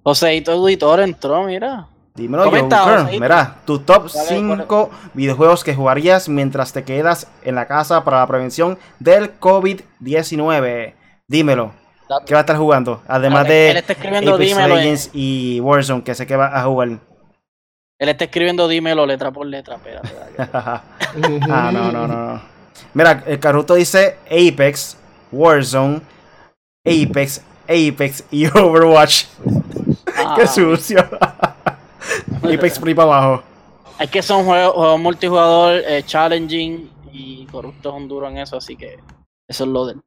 Joseito Auditor entró, mira. Dímelo, Comenta, Joker. Joseito. Mira, tu top Dale, 5 videojuegos que jugarías mientras te quedas en la casa para la prevención del COVID-19. Dímelo. ¿Qué va a estar jugando? Además Él de está escribiendo Apex dímelo. en- Legends y Warzone, que sé que va a jugar. él está escribiendo dímelo letra por letra. Espérate, espérate. [LAUGHS] ah, no, no, no, no. Mira, el Caruto dice Apex, Warzone, Apex, Apex y [LAUGHS] Overwatch. Ah, Qué sucio. Por ahí para abajo. Es que son juegos, juegos multijugador, eh, challenging y corrupto es un duro en eso, así que eso es lo del.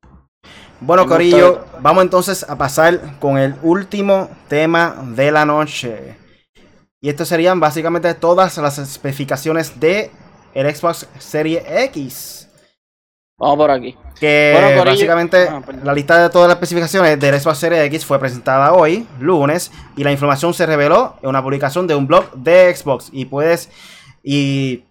Bueno, Corillo, vamos entonces a pasar con el último tema de la noche. Y estos serían básicamente todas las especificaciones de el Xbox Series X. Vamos por aquí. Que Bueno, Corillo- básicamente Ah, la lista de todas las especificaciones del Xbox Series X fue presentada hoy, lunes, y la información se reveló en una publicación de un blog de Xbox. Y puedes. Y.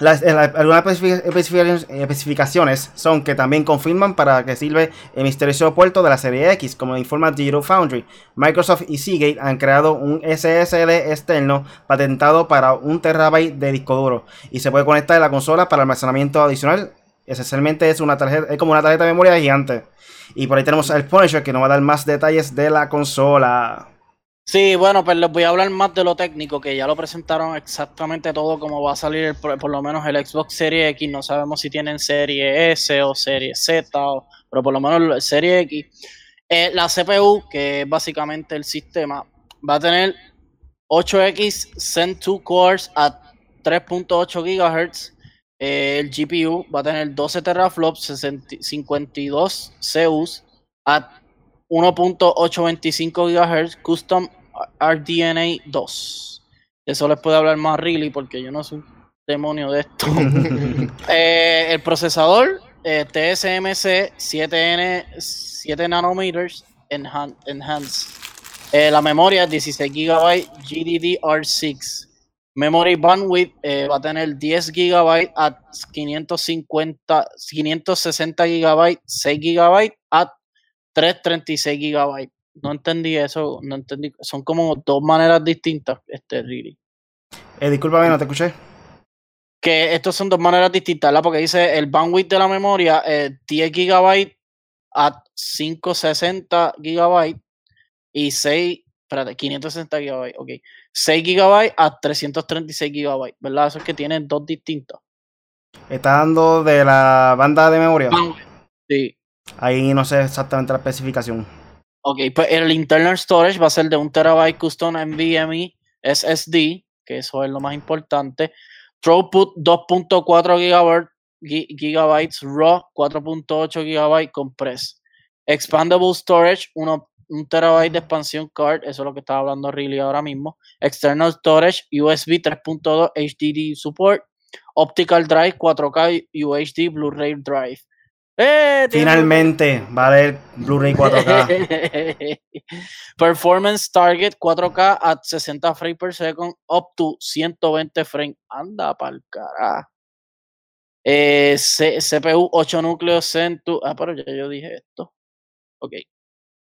Las, eh, algunas especific- especificaciones, son que también confirman para qué sirve el misterioso puerto de la serie X, como informa Digital Foundry. Microsoft y Seagate han creado un SSD externo patentado para un terabyte de disco duro y se puede conectar a la consola para almacenamiento adicional. Esencialmente es una tarjeta, es como una tarjeta de memoria gigante. Y por ahí tenemos al Punisher que nos va a dar más detalles de la consola. Sí, bueno, pues les voy a hablar más de lo técnico, que ya lo presentaron exactamente todo como va a salir el- por, por lo menos el Xbox Series X. No sabemos si tienen Serie S o Serie Z, o- pero por lo menos el Serie X. Eh, la CPU, que es básicamente el sistema, va a tener 8X Zen 2 cores a 3.8 GHz. Eh, el GPU va a tener 12 teraflops, 60 52 CUs a 1.825 GHz Custom RDNA 2. Eso les puede hablar más really porque yo no soy un demonio de esto. [LAUGHS] [LAUGHS] Eh, el procesador eh, TSMC 7N 7 nanometers enhan- enhanced. Eh, la memoria 16 GB GDDR6. Memory bandwidth eh, va a tener 10 GB a 550 560 GB 6 GB a 336 GB. No entendí eso, no entendí. Son como dos maneras distintas, este really. Eh, discúlpame, no te escuché. Que estos son dos maneras distintas. Porque dice el bandwidth de la memoria, eh, 10 GB a 560 GB y 6, espérate, 560 GB, ok. 6 GB a 336 GB, ¿verdad? Eso es que tienen dos distintas. Está dando de la banda de memoria. Bandwidth. Sí. Ahí no sé exactamente la especificación. Ok, pues el internal storage va a ser de un terabyte custom NVMe SSD, que eso es lo más importante. Throughput 2.4 gigabytes, RAW 4.8 gigabytes compress. Expandable storage 1 terabyte de expansión card, eso es lo que estaba hablando Riley ahora mismo. External storage USB 3.2 HDD support. Optical drive 4K UHD Blu-ray drive. ¡Eh, Finalmente va a haber Blu-ray 4K. [LAUGHS] Performance target 4K at 60 frames per second, up to 120 frames. Anda pa'l carajo. Eh, CPU 8 núcleos Centu. Ah, pero ya yo dije esto. Ok.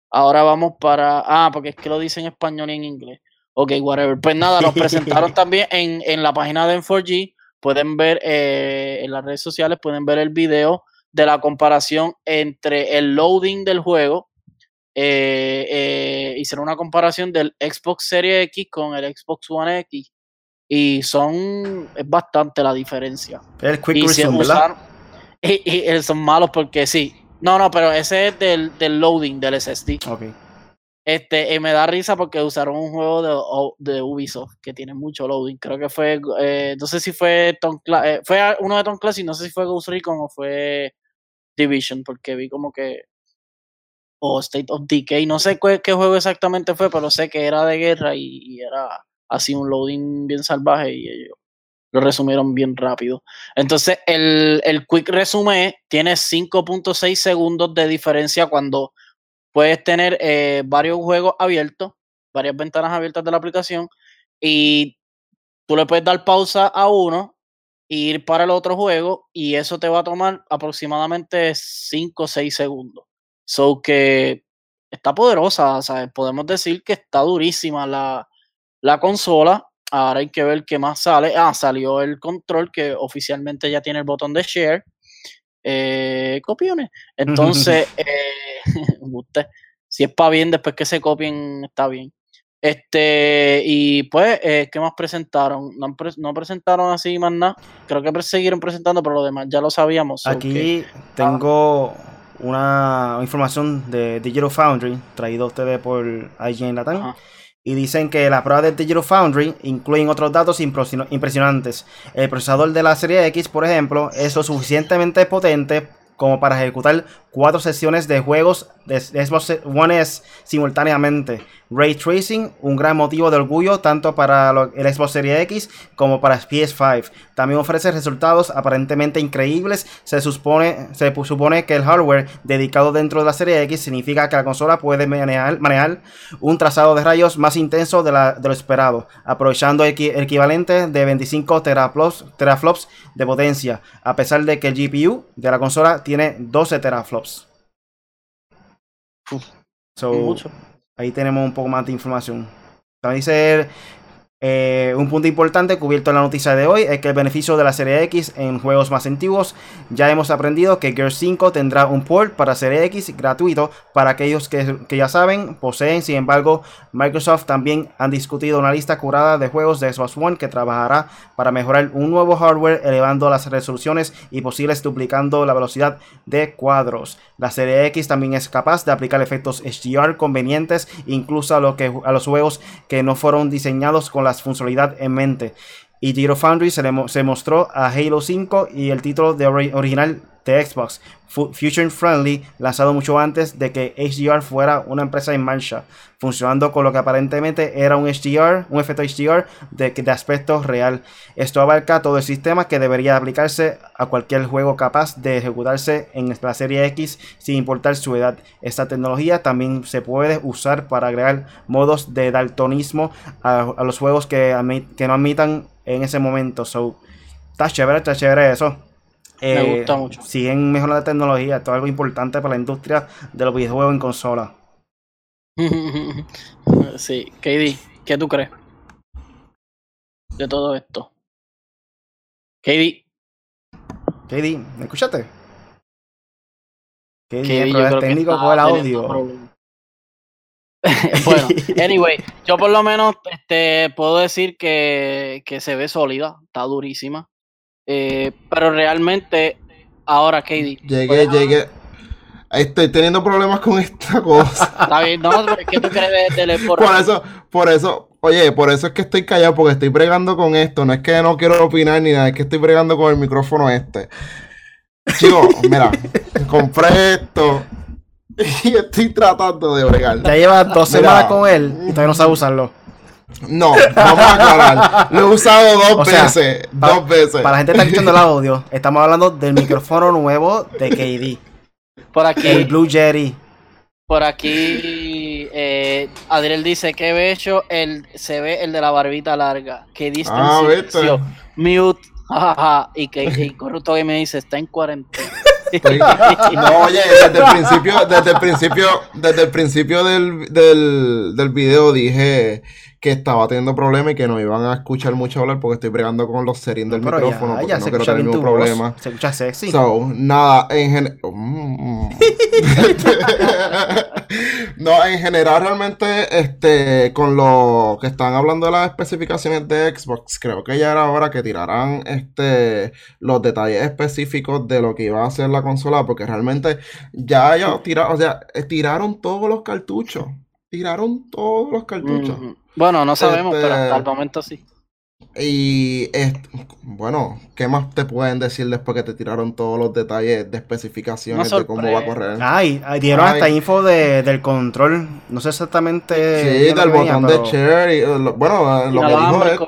Ahora vamos para. Ah, porque es que lo dice en español y en inglés. Ok, whatever. Pues nada, nos presentaron [LAUGHS] también en, en la página de M4G. Pueden ver eh, en las redes sociales, pueden ver el video de la comparación entre el loading del juego. Eh, eh, hicieron una comparación del Xbox Series X con el Xbox One X y son es bastante la diferencia. El Quick Resume, ¿verdad? Y, son malos porque sí. No, no, pero ese es del, del loading del SSD. Ok. Este, y me da risa porque usaron un juego de, de Ubisoft que tiene mucho loading. Creo que fue, eh, no sé si fue Tom eh, fue uno de Tom Clancy, no sé si fue Ghost Recon o fue Division, porque vi como que o State of Decay, no sé qué, juego exactamente fue, pero sé que era de guerra y, era así un loading bien salvaje y ellos lo resumieron bien rápido. Entonces, el, el quick resume tiene 5.6 segundos de diferencia cuando puedes tener eh, varios juegos abiertos, varias ventanas abiertas de la aplicación y tú le puedes dar pausa a uno e ir para el otro juego y eso te va a tomar aproximadamente 5 o 6 segundos. So que está poderosa, podemos decir que está durísima la, la consola. Ahora hay que ver qué más sale. Ah, salió el control que oficialmente ya tiene el botón de share. Eh, copiones. Entonces, [LAUGHS] eh, [LAUGHS] usted, si es para bien, después que se copien, está bien. Este, y pues, eh, ¿qué más presentaron? No, presentaron así más nada. Creo que siguieron presentando, pero lo demás ya lo sabíamos. Aquí tengo una información de Digital Foundry, traído a ustedes por IGN Latam. Y dicen que las pruebas de Digital Foundry incluyen otros datos impresionantes. El procesador de la serie X, por ejemplo, es lo suficientemente potente como para ejecutar cuatro sesiones de juegos de Xbox One S simultáneamente. Ray Tracing, un gran motivo de orgullo tanto para el Xbox Series X como para PS5. También ofrece resultados aparentemente increíbles. Se supone, se supone que el hardware dedicado dentro de la serie X significa que la consola puede manejar, un trazado de rayos más intenso de, lo esperado, aprovechando el, equivalente de 25 teraflops, teraflops de potencia, a pesar de que el GPU de la consola tiene 12 teraflops. Mucho. Ahí tenemos un poco más de información. También dice eh, un punto importante cubierto en la noticia de hoy es que el beneficio de la serie X en juegos más antiguos, ya hemos aprendido que Gears 5 tendrá un port para serie X gratuito para aquellos que, ya saben, poseen, sin embargo, Microsoft también han discutido una lista curada de juegos de Xbox One que trabajará para mejorar un nuevo hardware elevando las resoluciones y posibles duplicando la velocidad de cuadros. La serie X también es capaz de aplicar efectos HDR convenientes incluso a, lo que, a los juegos que no fueron diseñados con las funcionalidades en mente. Y Giro Foundry se, se mostró a Halo 5 y el título de original de Xbox, Future Friendly, lanzado mucho antes de que HDR fuera una empresa en marcha, funcionando con lo que aparentemente era un HDR, un efecto HDR de, de aspecto real. Esto abarca todo el sistema que debería aplicarse a cualquier juego capaz de ejecutarse en la serie X sin importar su edad. Esta tecnología también se puede usar para agregar modos de daltonismo a, los juegos que, que no admitan en ese momento. So, está chévere, está chévere eso. Me eh, gusta mucho. Siguen mejorando la tecnología, esto es algo importante para la industria de los videojuegos en consola. [LAUGHS] sí, KD, ¿qué tú crees de todo esto? KD. KD, ¿me escuchaste? KD, KD el técnico con el audio. [LAUGHS] bueno, anyway, yo por lo menos este, puedo decir que, que se ve sólida, está durísima. Eh, pero realmente, ahora, Katie. Llegué, llegué. Estoy teniendo problemas con esta cosa. Está bien, no, pero ¿qué tú crees de, Por eso, por eso, Oye, por eso es que estoy callado, porque estoy bregando con esto. No es que no quiero opinar ni nada, es que estoy bregando con el micrófono este. Chico, mira, [LAUGHS] compré esto y estoy tratando de bregar. Ya llevas dos Mira. semanas con él y todavía no sabe usarlo. No, vamos a aclarar. Lo he usado dos O sea, veces. pa- dos veces. Para la gente que está escuchando el [LAUGHS] audio, estamos hablando del micrófono nuevo de KD. Por El aquí, Blue Jerry. por aquí, eh, Adriel dice que bello el, se ve el de la barbita larga. Que dice Ah, ¿viste? Mute. jajaja, y que y corrupto que me dice está en cuarentena. Estoy- No, oye, desde el principio, desde el principio, desde el principio del, del, del video dije que estaba teniendo problemas y que no iban a escuchar mucho hablar porque estoy bregando con los settings del Pero micrófono ya, porque ya no quiero tener ningún voz. problema. Se escucha sexy. So, nada, en general. [LAUGHS] [LAUGHS] no, en general, realmente, este, con lo que están hablando de las especificaciones de Xbox, creo que ya era hora que tiraran este los detalles específicos de lo que iba a hacer la consola, porque realmente ya ya tiraron, o sea, eh, tiraron todos los cartuchos. Tiraron todos los cartuchos. Bueno, no sabemos, Este- pero hasta el momento sí. Y bueno, ¿qué más te pueden decir después que te tiraron todos los detalles de especificaciones de cómo va a correr? Ay, ay, dieron Ay. hasta info de, del control. No sé exactamente. Sí, del venía, botón pero- de share. y, eh, lo- bueno, eh, lo que dijo es.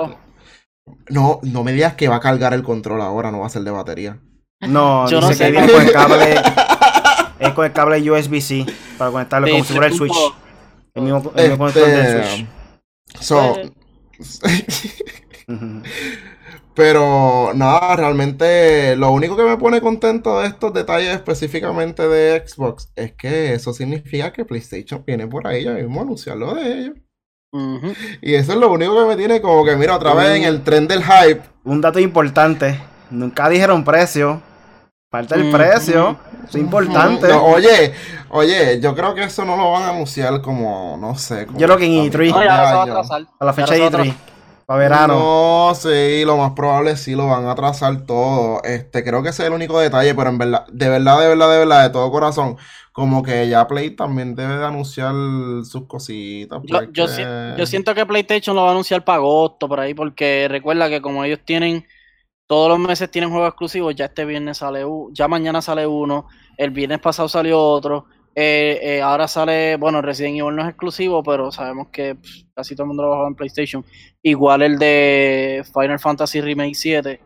No, no me digas que va a cargar el control ahora, no va a ser de batería. No, [LAUGHS] Yo no sé que viene con el cable. [LAUGHS] es con el cable USB-C para conectarlo como si fuera el Switch. 3.2. El mismo, el mismo conector del Switch. So. Pero nada, realmente lo único que me pone contento de estos detalles específicamente de Xbox es que eso significa que PlayStation viene por ahí ya mismo a anunciar lo de ellos. Y eso es lo único que me tiene como que, mira, otra vez en el tren del hype. Un dato importante. Nunca dijeron precio. Falta el precio. Eso es importante. No, oye, oye, yo creo que eso no lo van a anunciar como, no sé. como Yo creo que en a E3. mitad No, de ya se va a la fecha Ya de se va a E3. Para verano. No, sí, lo más probable sí lo van a atrasar todo. Este, creo que ese es el único detalle, pero en verdad, de verdad, de verdad, de verdad, de todo corazón, como que ya Play también debe de anunciar sus cositas. Yo, yo, porque- yo siento que PlayStation lo va a anunciar para agosto, por ahí, porque recuerda que como ellos tienen, todos los meses tienen juegos exclusivos, ya este viernes sale uno, ya mañana sale uno, el viernes pasado salió otro, eh, eh, ahora sale, bueno, Resident Evil no es exclusivo, pero sabemos que pff, casi todo el mundo lo va a jugar en PlayStation. Igual el de Final Fantasy Remake 7.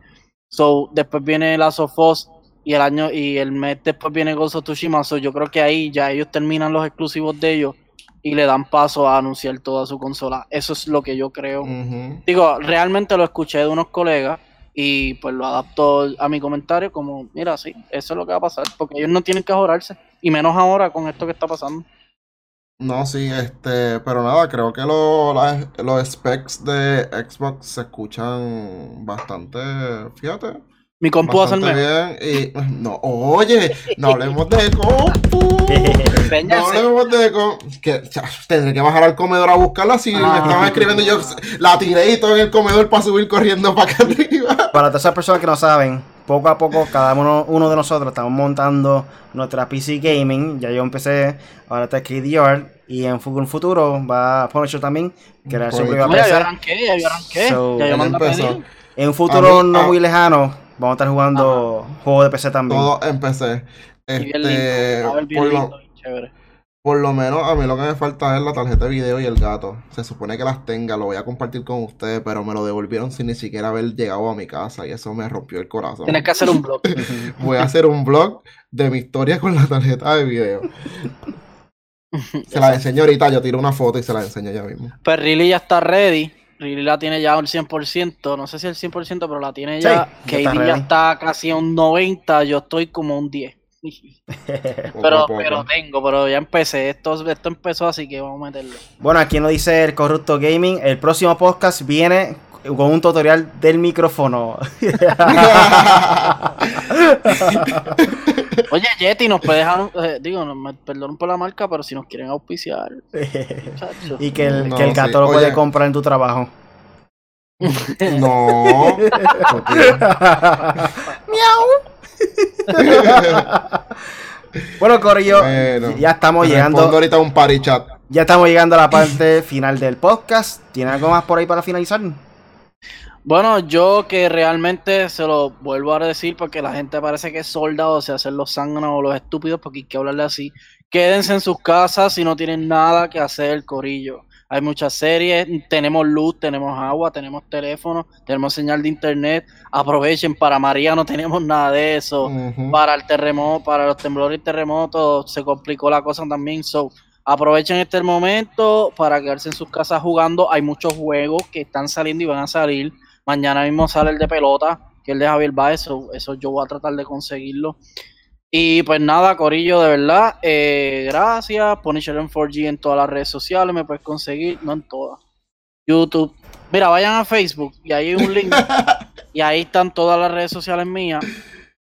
So, después viene Last of Us y el año y el mes después viene Ghost of Tsushima. So, yo creo que ahí ya ellos terminan los exclusivos de ellos y le dan paso a anunciar toda su consola. Eso es lo que yo creo. Ujú. Digo, realmente lo escuché de unos colegas y pues lo adapto a mi comentario como, mira, sí, eso es lo que va a pasar, porque ellos no tienen que ahorrarse, y menos ahora con esto que está pasando. No, sí, este, pero nada, creo que lo- los specs de Xbox se escuchan bastante, fíjate, Mi compu va a ser mejor. bien. Y no, oye, no hablemos de compu. [LAUGHS] No hablemos de com- que cha, tendré que bajar al comedor a buscarla si me Ah. estaban escribiendo yo la tiré y todo en el comedor para subir corriendo para acá arriba. Para todas esas personas que no saben, poco a poco cada uno, uno de nosotros estamos montando nuestra PC Gaming. Ya yo empecé, ahora está KDR. Y en un futuro va Punisher también, crear su Punisher. propia No, ya yo PC. arranqué, ya yo arranqué. So, ya yo a empezó. pedir. En un futuro A mí- no a- muy lejano, vamos a estar jugando juegos de PC también. Todo. Y bien Este, lindo, ver, bien por, lo, lindo chévere. por lo menos a mí lo que me falta es la tarjeta de video y el gato. Se supone que las tenga, lo voy a compartir con ustedes, pero me lo devolvieron sin ni siquiera haber llegado a mi casa y eso me rompió el corazón. Tienes que hacer un blog. [LAUGHS] Voy a hacer un blog de mi historia con la tarjeta de video. [LAUGHS] Se la enseño ahorita, yo tiro una foto y se la enseño ya mismo. Pues Riley ya está ready. Riley la tiene ya al 100%. No sé si el 100%, pero la tiene Sí, ya. ya está KD ya está casi a un 90. Yo estoy como un 10. [LAUGHS] [LAUGHS] Poco pero, a pero tengo, pero ya empecé. Esto, esto empezó así que vamos a meterle. Bueno, aquí nos dice el Corrupto Gaming. El próximo podcast viene con un tutorial del micrófono. [LAUGHS] Oye, Yeti, nos puede dejar. eh, digo, no, me perdonen por la marca, pero si nos quieren auspiciar. [LAUGHS] muchachos. y que el, No, que el sí. gato lo puede Oye. comprar en tu trabajo. No. [LAUGHS] [LAUGHS] bueno, Corillo, Bueno, ya estamos llegando. ahorita un party chat. Ya estamos llegando a la parte final del podcast. ¿Tiene algo más por ahí para finalizar? Bueno, yo que realmente se lo vuelvo a decir porque la gente parece que es soldado, o sea, hacer los zánganos o los estúpidos porque hay que hablarle así. Quédense en sus casas si no tienen nada que hacer, corillo. Hay muchas series, tenemos luz, tenemos agua, tenemos teléfono, tenemos señal de internet. Aprovechen, para María no tenemos nada de eso. Para el terremoto, para los temblores y terremotos se complicó la cosa también. So, aprovechen este momento para quedarse en sus casas jugando. Hay muchos juegos que están saliendo y van a salir. Mañana mismo sale el de pelota, que es el de Javier Baez. Eso, eso yo voy a tratar de conseguirlo. Y pues nada, Corillo, de verdad, eh, gracias. Punisher en 4G en todas las redes sociales, me puedes conseguir, no en todas. YouTube. Mira, vayan a Facebook y ahí hay un link. [LAUGHS] y ahí están todas las redes sociales mías.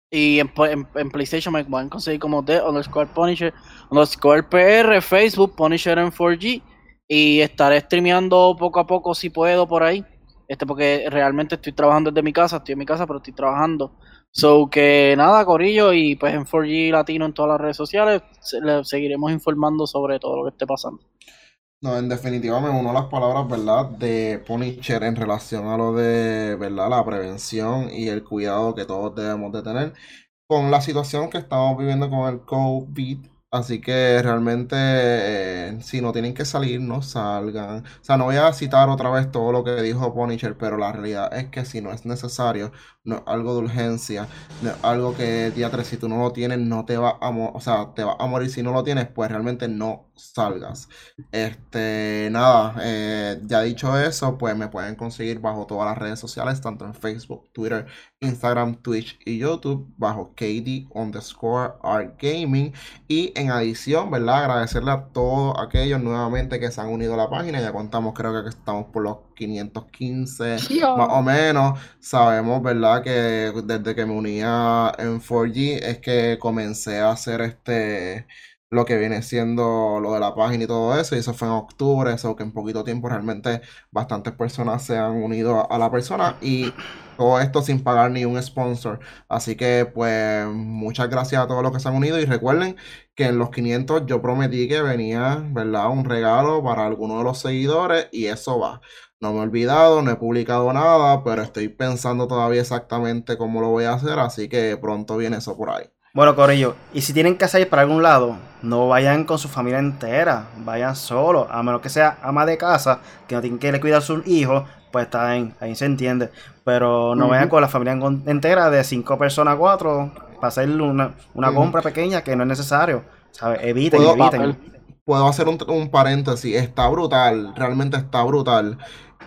Y en, en, PlayStation me pueden conseguir como de underscore Punisher, underscore PR, Facebook, Punisher en 4G. Y estaré streameando poco a poco si puedo por ahí. Este, porque realmente estoy trabajando desde mi casa, estoy en mi casa, pero estoy trabajando. So que nada, Corillo, y pues en 4G Latino en todas las redes sociales, le seguiremos informando sobre todo lo que esté pasando. No, en definitiva me uno las palabras, ¿verdad? De Punisher en relación a lo de, ¿verdad? La prevención y el cuidado que todos debemos de tener con la situación que estamos viviendo con el COVID Así que realmente, eh, si no tienen que salir, no salgan. O sea, no voy a citar otra vez todo lo que dijo Punisher, pero la realidad es que si no es necesario, no es algo de urgencia, no es algo que día 3, si tú no lo tienes, no te va a, o sea, te va a morir si no lo tienes, pues realmente no salgas. Este, nada, eh, ya dicho eso, pues me pueden conseguir bajo todas las redes sociales, tanto en Facebook, Twitter, Instagram, Twitch y YouTube, bajo KD underscore Art Gaming. Y en adición, ¿verdad? Agradecerle a todos aquellos nuevamente que se han unido a la página. Ya contamos, creo que estamos por los 515 más o menos. Sabemos, ¿verdad? Que desde que me unía en 4G es que comencé a hacer este lo que viene siendo lo de la página y todo eso, y eso fue en octubre, eso que en poquito tiempo realmente bastantes personas se han unido a la persona y todo esto sin pagar ni un sponsor. Así que pues muchas gracias a todos los que se han unido y recuerden que en los 500 yo prometí que venía, ¿verdad? Un regalo para alguno de los seguidores y eso va. No me he olvidado, no he publicado nada, pero estoy pensando todavía exactamente cómo lo voy a hacer, así que pronto viene eso por ahí. Bueno, Corillo, y si tienen que salir para algún lado, no vayan con su familia entera, vayan solos, a menos que sea ama de casa, que no tienen que le cuidar a sus hijos, pues está bien, ahí se entiende. Pero no vayan con la familia entera de cinco personas a cuatro para hacer una, compra pequeña que no es necesario. ¿sabes? Eviten, eviten. Puedo hacer un, un paréntesis, está brutal, realmente está brutal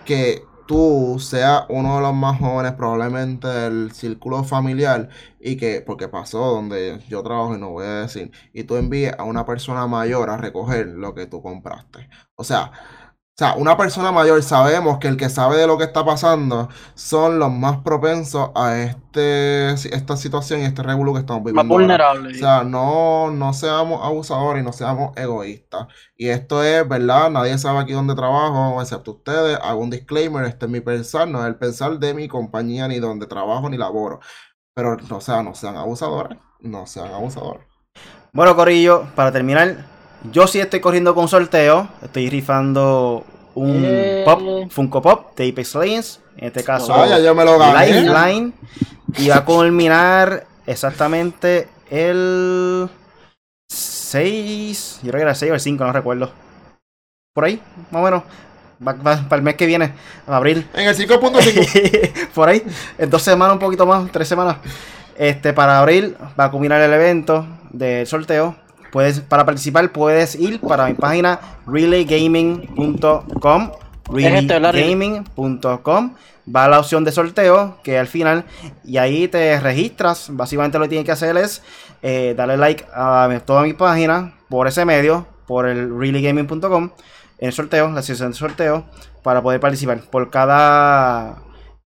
que tú seas uno de los más jóvenes probablemente del círculo familiar y que, porque pasó donde yo trabajo y no voy a decir, y tú envíes a una persona mayor a recoger lo que tú compraste. O sea, sea, una persona mayor sabemos que el que sabe de lo que está pasando son los más propensos a este esta situación y este regulo que estamos viviendo. Más vulnerables. O sea, no, no seamos abusadores y no seamos egoístas. Y esto es, ¿verdad? Nadie sabe aquí dónde trabajo, excepto ustedes. Hago un disclaimer, este es mi pensar, no es el pensar de mi compañía, ni donde trabajo, ni laboro. Pero, o sea, no sean abusadores. No sean abusadores. Bueno, Corillo, para terminar, yo sí estoy corriendo con sorteo. Estoy rifando un eh. pop, Funko Pop de Apex Legends. En este caso, Vaya, yo me lo Lifeline. Y va a culminar exactamente el 6. Yo creo que era el 6 o el 5, no recuerdo. Por ahí, más o menos. para el mes que viene, a abril. En el 5.5. [LAUGHS] Por ahí. En dos semanas, un poquito más, tres semanas. Este, para abril va a culminar el evento del sorteo. Puedes, para participar puedes ir para mi página reallygaming.com reallygaming.com va a la opción de sorteo que al final y ahí te registras. Básicamente lo que tienes que hacer es eh, darle like a toda mi página por ese medio por el reallygaming.com en el sorteo la sesión de sorteo para poder participar. Por cada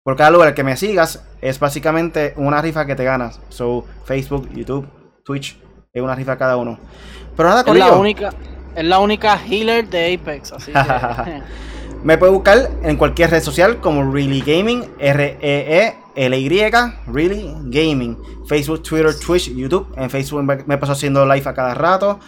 por cada lugar que me sigas es básicamente una rifa que te ganas. So Facebook YouTube Twitch es una rifa cada uno. Pero nada, con es la única Es la única healer de Apex, así [LAUGHS] Me puede buscar en cualquier red social como Really Gaming, R-E-E LY, Really Gaming. Facebook, Twitter, Twitch, YouTube. En Facebook me, me paso haciendo live a cada rato.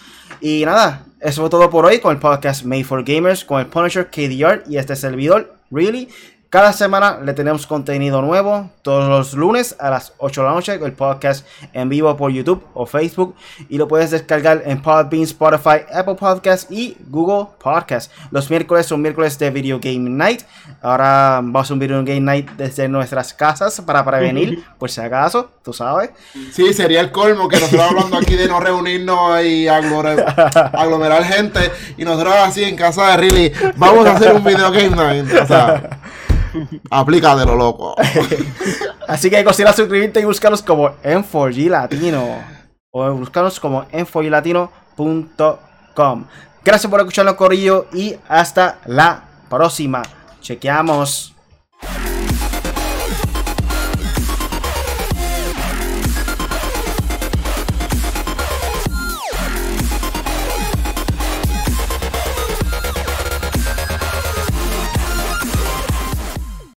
Y nada, eso fue todo por hoy con el podcast Made for Gamers, con el Punisher, KDR y este servidor, Really. Cada semana le tenemos contenido nuevo, todos los lunes a las 8 de la noche, el podcast en vivo por YouTube o Facebook. Y lo puedes descargar en Podbean, Spotify, Apple Podcasts y Google Podcasts. Los miércoles son miércoles de Video Game Night. Ahora vamos a hacer un Video Game Night desde nuestras casas para prevenir, [LAUGHS] por si acaso, tú sabes. Sí, sería el colmo que nosotros hablando aquí de no reunirnos y aglomerar, [LAUGHS] aglomerar gente. Y nosotros así en casa de Riley, vamos a hacer un Video Game Night. O sea. Aplícatelo, loco. [LAUGHS] Así que considera suscribirte y búscanos como M4G Latino. O búscanos como m4glatino.com. Gracias por escucharnos, Corillo. Y hasta la próxima. Chequeamos.